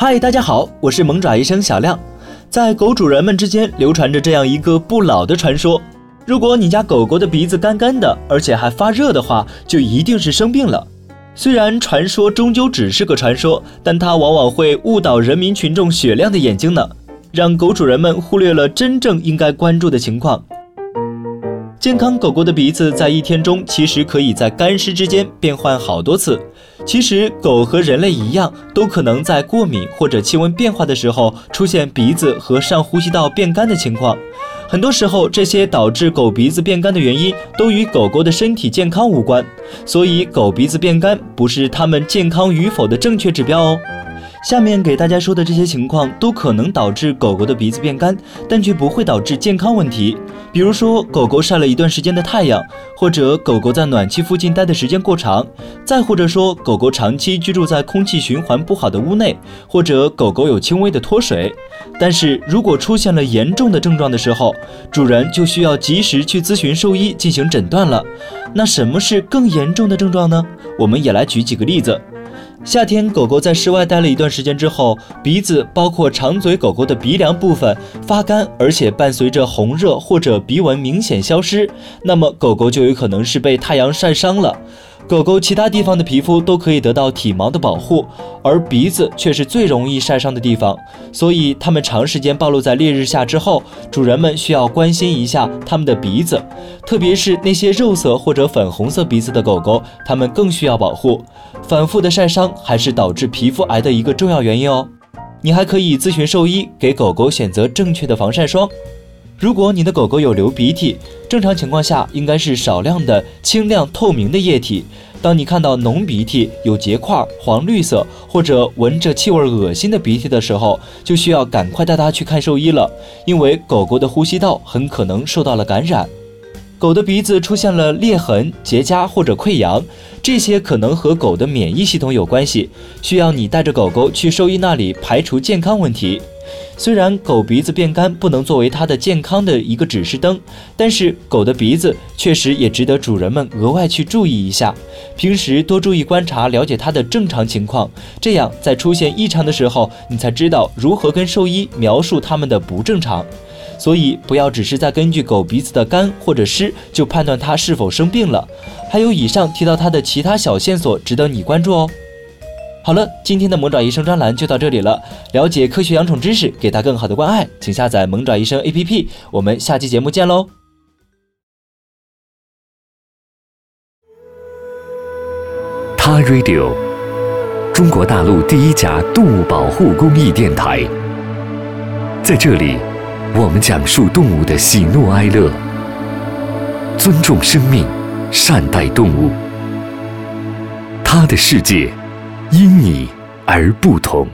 嗨，大家好，我是萌爪医生小亮。在狗主人们之间流传着这样一个不老的传说：如果你家狗狗的鼻子干干的，而且还发热的话，就一定是生病了。虽然传说终究只是个传说，但它往往会误导人民群众雪亮的眼睛呢，让狗主人们忽略了真正应该关注的情况。健康狗狗的鼻子在一天中其实可以在干湿之间变换好多次。其实狗和人类一样，都可能在过敏或者气温变化的时候出现鼻子和上呼吸道变干的情况。很多时候，这些导致狗鼻子变干的原因都与狗狗的身体健康无关，所以狗鼻子变干不是它们健康与否的正确指标哦。下面给大家说的这些情况都可能导致狗狗的鼻子变干，但却不会导致健康问题。比如说，狗狗晒了一段时间的太阳，或者狗狗在暖气附近待的时间过长，再或者说狗狗长期居住在空气循环不好的屋内，或者狗狗有轻微的脱水。但是如果出现了严重的症状的时候，主人就需要及时去咨询兽医进行诊断了。那什么是更严重的症状呢？我们也来举几个例子。夏天，狗狗在室外待了一段时间之后，鼻子包括长嘴狗狗的鼻梁部分发干，而且伴随着红热或者鼻纹明显消失，那么狗狗就有可能是被太阳晒伤了。狗狗其他地方的皮肤都可以得到体毛的保护，而鼻子却是最容易晒伤的地方。所以，它们长时间暴露在烈日下之后，主人们需要关心一下它们的鼻子，特别是那些肉色或者粉红色鼻子的狗狗，它们更需要保护。反复的晒伤还是导致皮肤癌的一个重要原因哦。你还可以咨询兽医，给狗狗选择正确的防晒霜。如果你的狗狗有流鼻涕，正常情况下应该是少量的清亮透明的液体。当你看到浓鼻涕、有结块、黄绿色或者闻着气味恶心的鼻涕的时候，就需要赶快带它去看兽医了，因为狗狗的呼吸道很可能受到了感染。狗的鼻子出现了裂痕、结痂或者溃疡，这些可能和狗的免疫系统有关系，需要你带着狗狗去兽医那里排除健康问题。虽然狗鼻子变干不能作为它的健康的一个指示灯，但是狗的鼻子确实也值得主人们额外去注意一下。平时多注意观察，了解它的正常情况，这样在出现异常的时候，你才知道如何跟兽医描述它们的不正常。所以不要只是在根据狗鼻子的干或者湿就判断它是否生病了，还有以上提到它的其他小线索值得你关注哦。好了，今天的萌爪医生专栏就到这里了。了解科学养宠知识，给它更好的关爱，请下载萌爪医生 APP。我们下期节目见喽！他 Radio，中国大陆第一家动物保护公益电台。在这里，我们讲述动物的喜怒哀乐，尊重生命，善待动物。他的世界。因你而不同。